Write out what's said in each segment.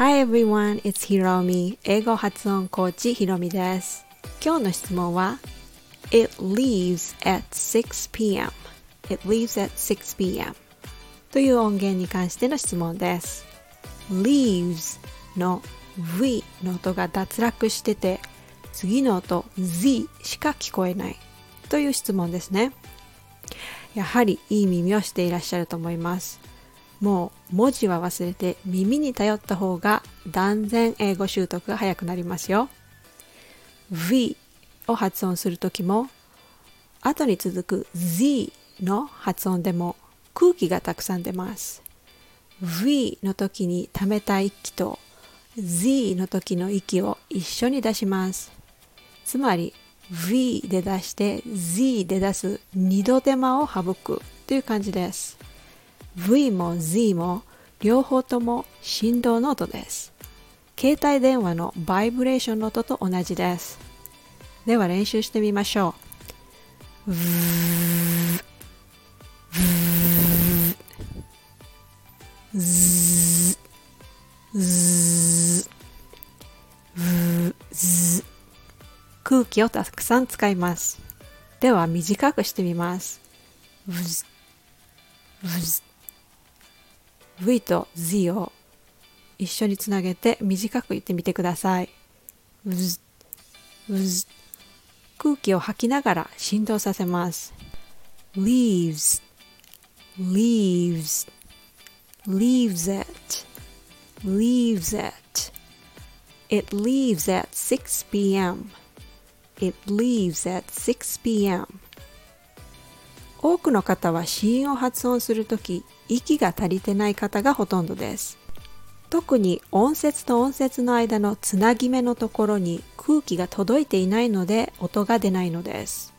Hi everyone, it's Hiromi. 英語発音コーチひろみです。今日の質問は It leaves at 6pm It leaves at 6pm という音源に関しての質問です。Leaves の V の音が脱落してて次の音 Z しか聞こえない。という質問ですね。やはりいい耳をしていらっしゃると思います。もう文字は忘れて耳に頼った方が断然英語習得が早くなりますよ。V を発音する時も後に続く Z の発音でも空気がたくさん出ます。V の時に溜めた息と Z の時の息を一緒に出します。つまり V で出して Z で出す二度手間を省くという感じです。V も Z も両方とも振動の音です携帯電話のバイブレーションの音と同じですでは練習してみましょうズズズ空気をたくさん使いますでは短くしてみます V と Z を一緒につなげて短く言ってみてください空気を吐きながら振動させます leaves leaves leaves it, leaves it. It leaves at 6 p.m. It leaves at 6 p.m. 多くの方は子音を発音するとき、息が足りてない方がほとんどです。特に音節と音節の間のつなぎ目のところに空気が届いていないので音が出ないのです。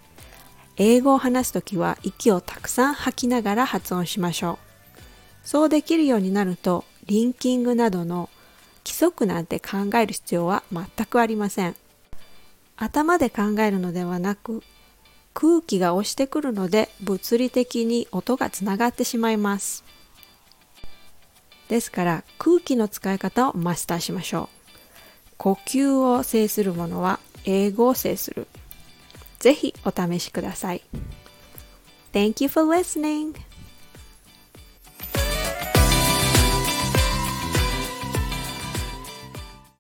英語を話すときは息をたくさん吐きながら発音しましょう。そうできるようになるとリンキングなどの規則なんて考える必要は全くありません頭で考えるのではなく空気が押してくるので物理的に音がつながってしまいます。ですから空気の使い方をマスターしましょう。呼吸を制するものは英語を制する。是非お試しください。Thank you for listening!